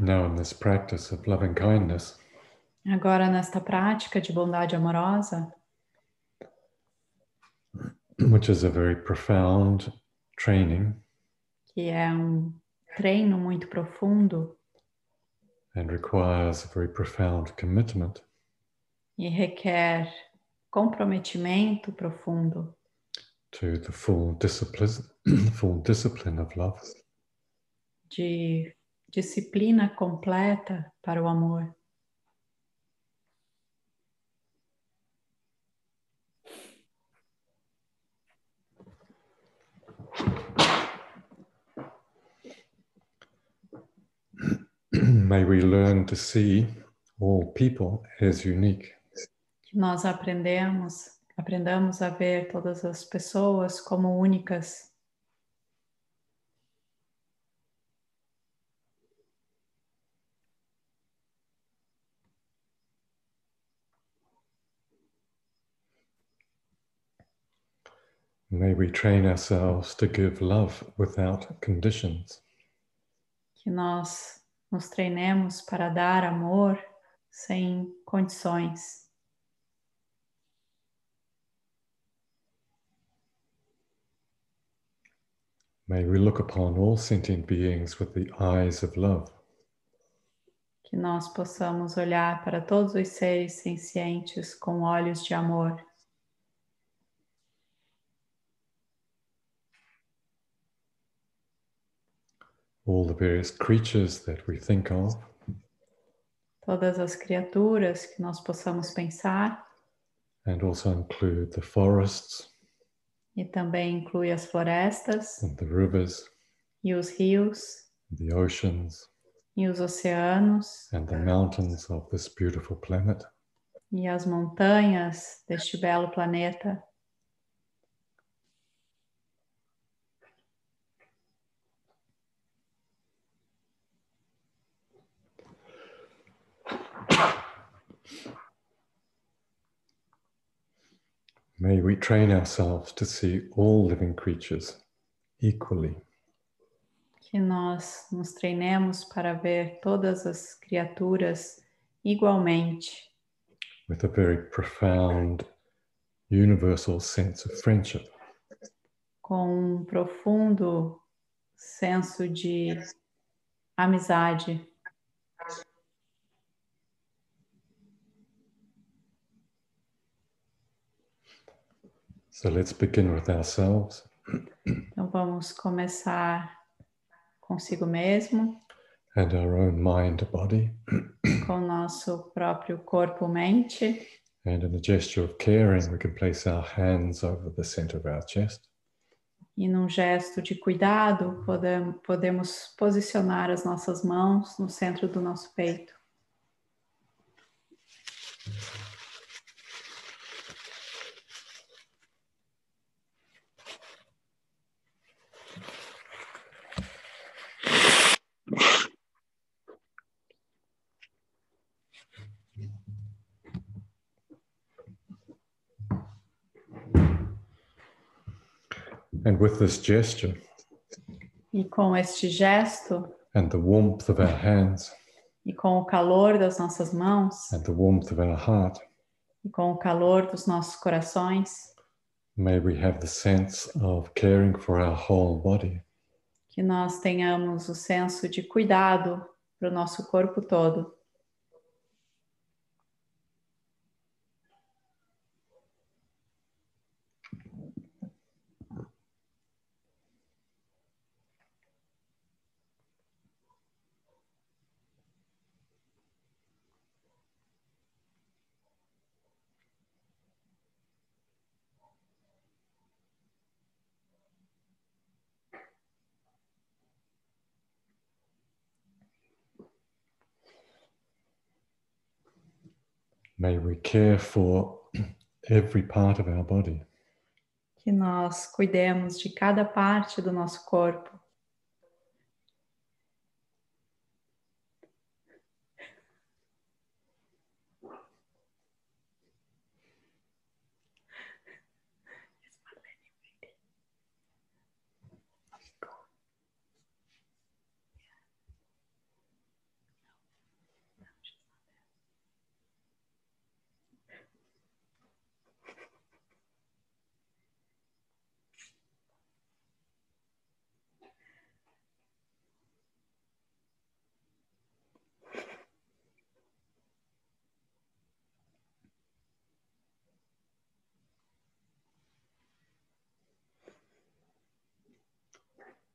Now, in this practice of loving kindness, Agora, nesta prática de bondade amorosa, which is a very profound training. Que é um treino muito profundo. And requires a very profound commitment, e requer comprometimento profundo. To the full discipline, full discipline of love. de disciplina completa para o amor. May we learn to see all people as unique Que nós aprendemos, aprendamos a ver todas as pessoas como únicas May we train ourselves to give love without conditions. que nós nos treinemos para dar amor sem condições. May we look upon all sentient beings with the eyes of love. Que nós possamos olhar para todos os seres sencientes com olhos de amor. All the various creatures that we think of, Todas as criaturas que nós possamos pensar, and also include the forests e também inclui as florestas. and the rivers, e os rios. the oceans, e os oceanos. and the mountains of this beautiful planet. e as montanhas deste belo planeta. May we train ourselves to see all living creatures equally, Que nós nos treinemos para ver todas as criaturas igualmente, with a very profound universal sense of friendship. com um profundo senso de amizade. So let's begin with ourselves. Então vamos começar consigo mesmo, and our own mind body. com o nosso próprio corpo-mente. And in a gesture of caring, we can place our hands over the center of our chest. E num gesto de cuidado, podem- podemos posicionar as nossas mãos no centro do nosso peito. And with this gesture E com este gesto, and the warmth of our hands e com o calor das nossas mãos, and the warmth of our heart, e com o calor dos nossos corações, may we have the sense of caring for our whole body. que nós tenhamos o senso de cuidado para o nosso corpo todo. May we care for every part of our body. Que nós cuidemos de cada parte do nosso corpo.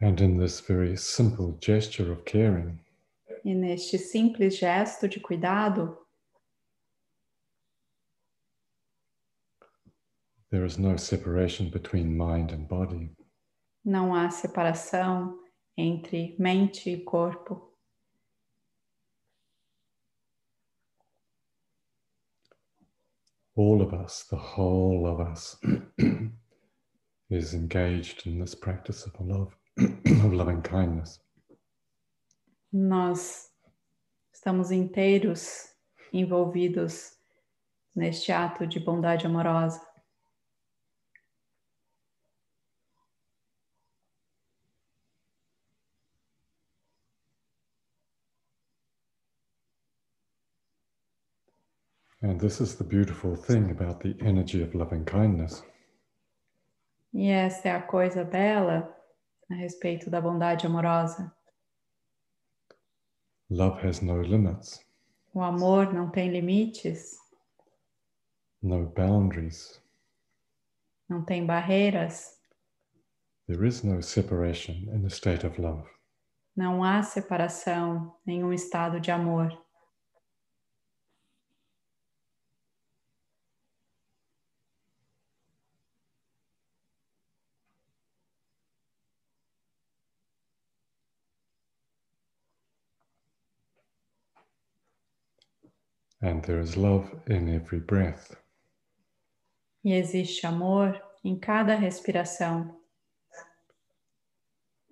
And in this very simple gesture of caring, E neste simples gesto de cuidado, there is no separation between mind and body. não há separação entre mente e corpo. All of us, the whole of us, is engaged in this practice of love, of loving kindness. Nós estamos inteiros envolvidos neste ato de bondade amorosa. And this is the beautiful thing about the energy of loving kindness. E essa é a coisa bela a respeito da bondade amorosa. Love has no limits, O amor não tem limites, no boundaries. não tem barreiras, There is no separation in the state of love. não há separação, nenhum estado de amor. And there is love in every breath. E existe amor em cada respiração.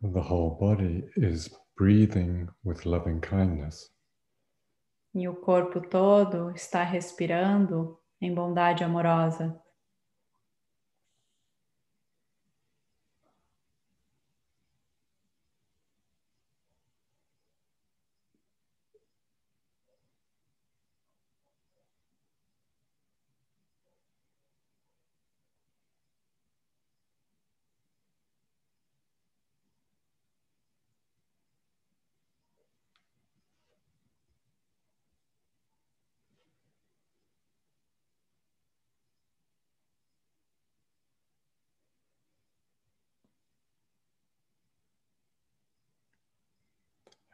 The whole body is breathing with loving kindness. E o corpo todo está respirando em bondade amorosa.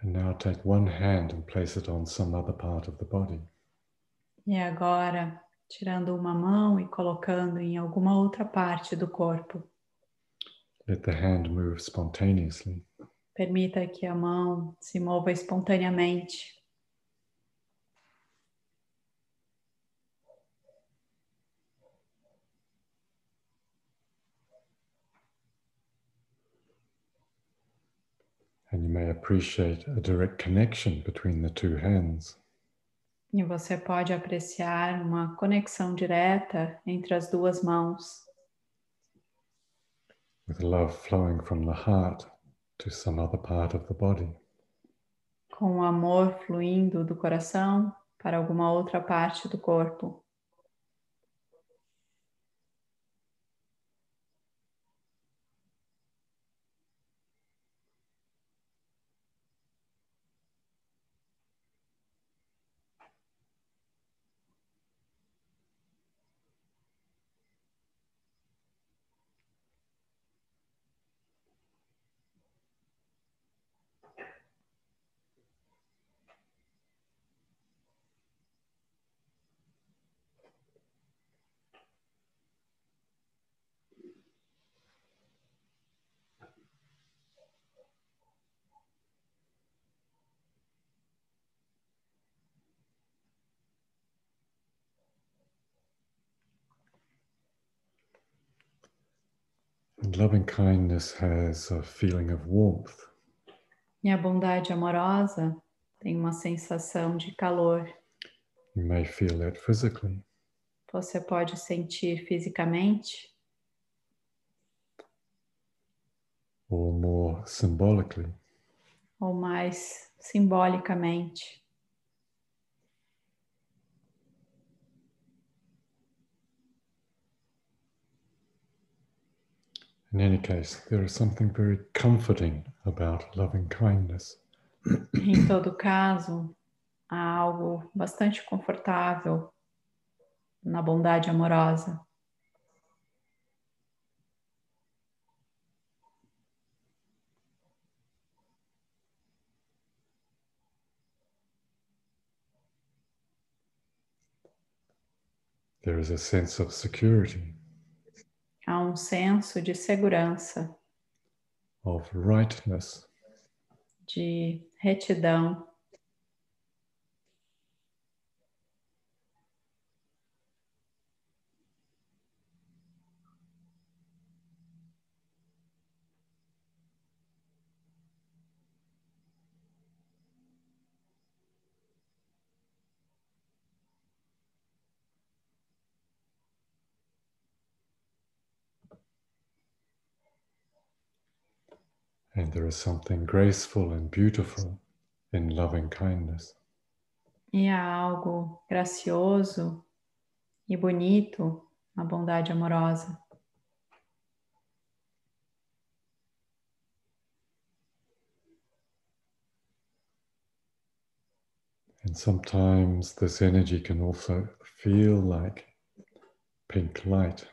And now take one hand and place it on some other part of the body. E agora, tirando uma mão e colocando em alguma outra parte do corpo. Let the hand move spontaneously. Permita que a mão se mova espontaneamente. And you may appreciate a direct connection between the two hands. E você pode apreciar uma conexão direta entre as duas mãos, with love flowing from the heart to some other part of the body. com o amor fluindo do coração para alguma outra parte do corpo. And loving kindness has a feeling of warmth. E a bondade amorosa tem uma sensação de calor. You may feel that physically, Você pode sentir fisicamente or more symbolically. ou mais simbolicamente. In any case, there is something very comforting about loving kindness. em todo caso, há algo bastante confortável na bondade amorosa. There is a sense of security. Um senso de segurança, of rightness, de retidão. There is something graceful and beautiful in loving kindness. E há algo gracioso e bonito na bondade amorosa. And sometimes this energy can also feel like pink light.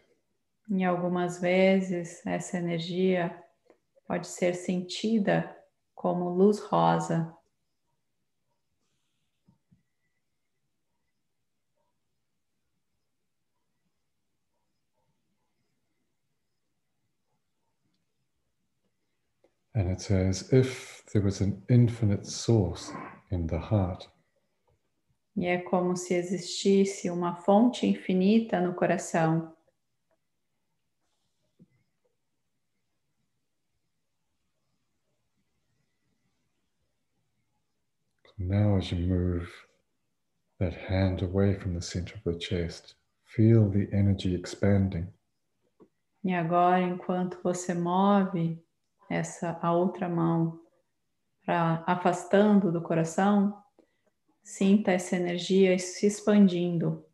E algumas vezes essa energia pode ser sentida como luz rosa. And it's as if there was an infinite source in the heart. E é como se existisse uma fonte infinita no coração. Now, as you move that hand away from the center of the chest, feel the energy expanding. E agora, enquanto você move essa a outra mão para afastando do coração, sinta essa energia se expandindo.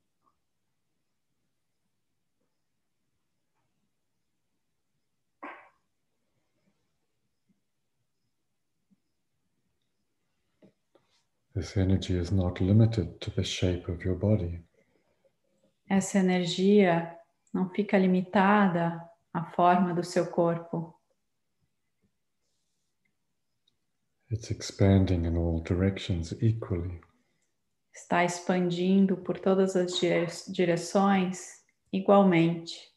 This energy is not limited to the shape of your body. Essa energia não fica limitada à forma do seu corpo. It's expanding in all directions equally. Está expandindo por todas as dire- direções igualmente.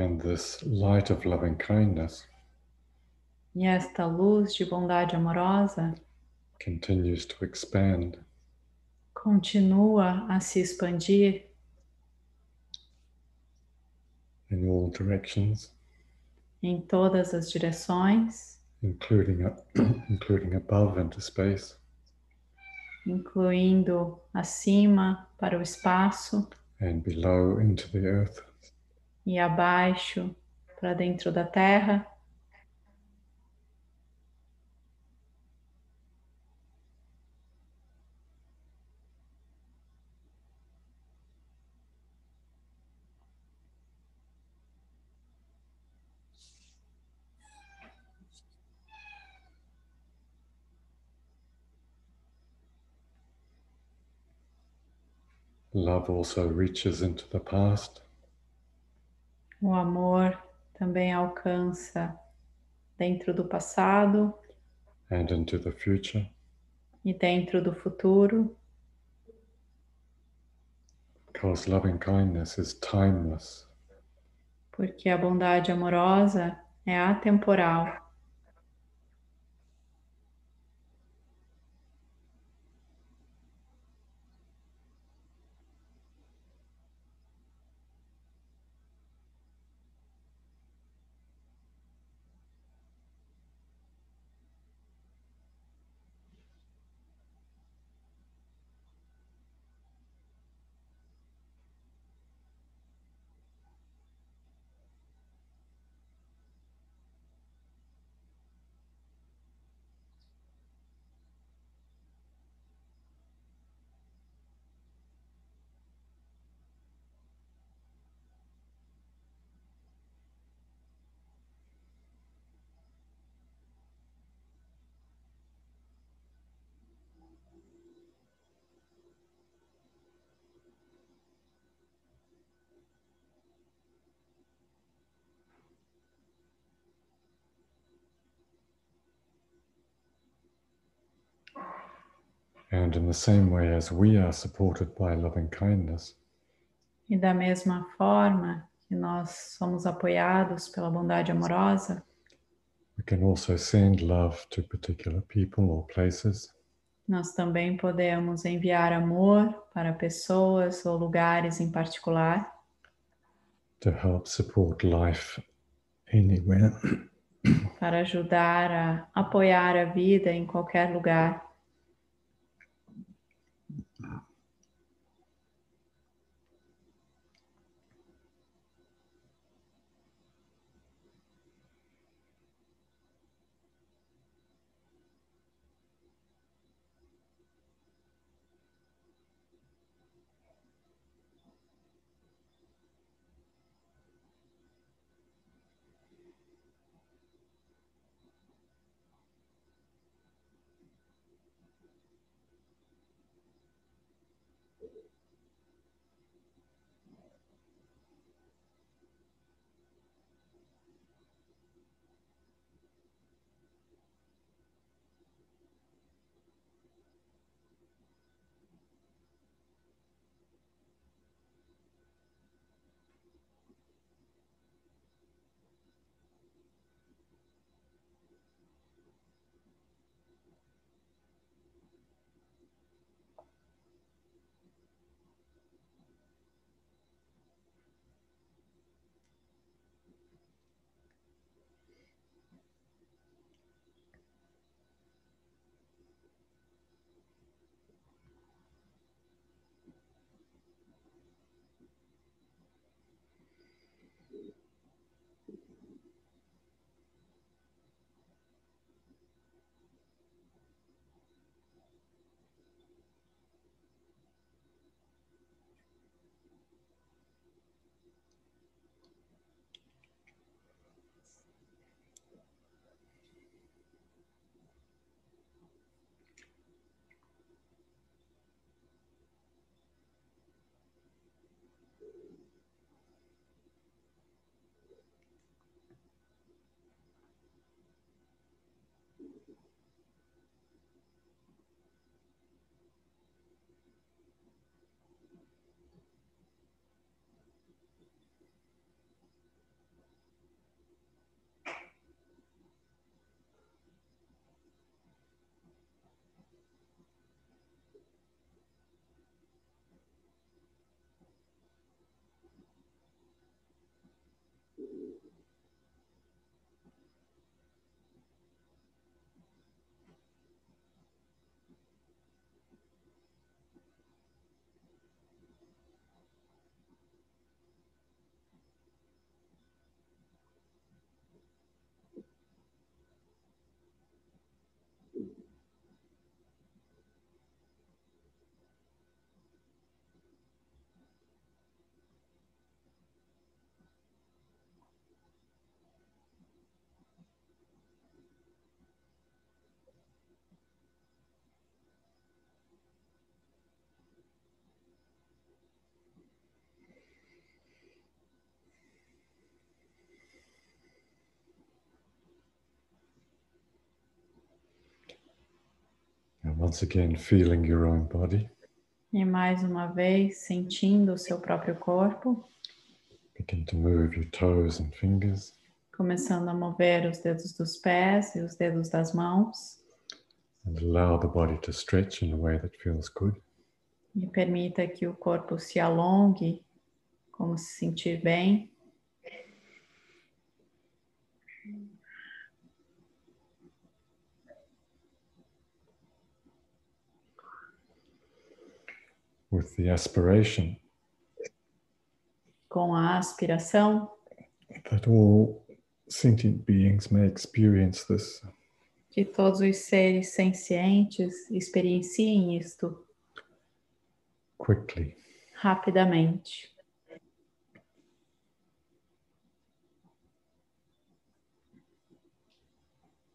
And this light of loving kindness E esta luz de bondade amorosa continues to expand. continua a se expandir. In all directions, em todas as direções, including up, including above into space, incluindo acima para o espaço. And below into the earth. E abaixo para dentro da terra. Love also reaches into the past O amor também alcança dentro do passado and into the future, e dentro do futuro, because loving kindness is timeless. porque a bondade amorosa é atemporal. And in the same way as we are supported by loving kindness, E da mesma forma que nós somos apoiados pela bondade amorosa, we can also send love to particular people or places. nós também podemos enviar amor para pessoas ou lugares em particular to help support life anywhere. para ajudar a apoiar a vida em qualquer lugar. Yeah. Once again, feeling your own body. E mais uma vez, sentindo o seu próprio corpo, Begin to move your toes and fingers. começando a mover os dedos dos pés e os dedos das mãos. And allow the body to stretch in a way that feels good. E permita que o corpo se alongue, como se sentir bem. With the aspiration com a aspiração that all sentient beings may experience this que todos os seres sencientes experienciem isto quickly. rapidamente.